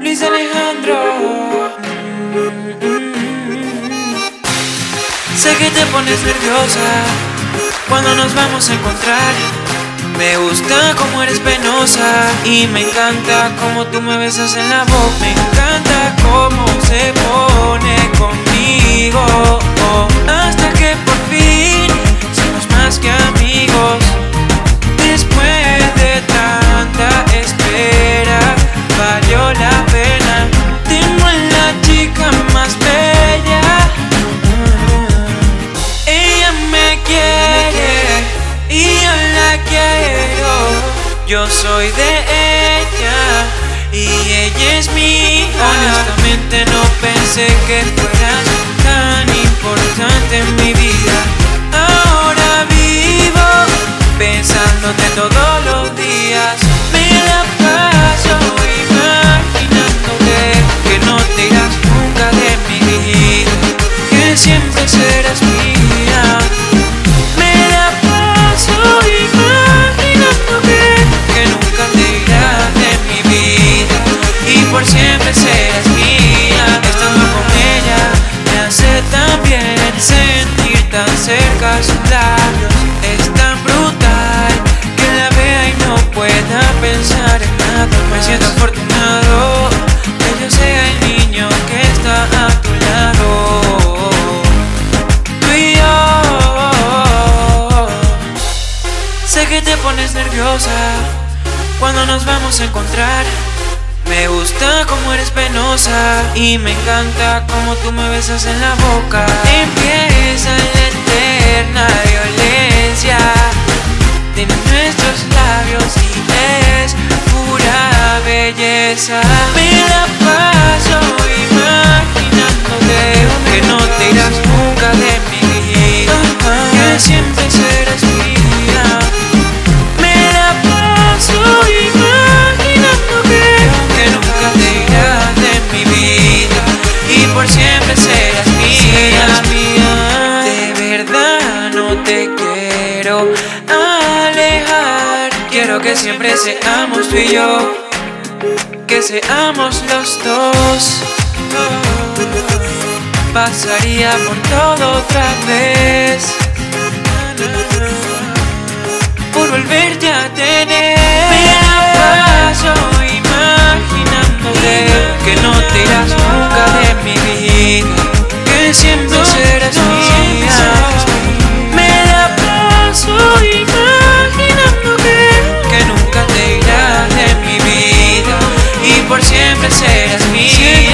Luis Alejandro. Sé que te pones nerviosa cuando nos vamos a encontrar. Me gusta como eres penosa y me encanta como tú me besas en la boca. Me encanta cómo se pone conmigo Yo soy de ella y ella es mía. Honestamente no pensé que fueras tan importante en mi vida. Ahora vivo pensándote todos tan cerca sus labios. Es tan brutal que la vea y no pueda pensar en nada. Me siento afortunado que yo sea el niño que está a tu lado. Tú y yo. Sé que te pones nerviosa cuando nos vamos a encontrar. Me gusta como eres penosa y me encanta como tú me besas en la boca. Empieza la eterna violencia de nuestros labios y es pura belleza. Me la siempre seamos tú y yo, que seamos los dos. Pasaría por todo otra vez por volverte a tener. Por siempre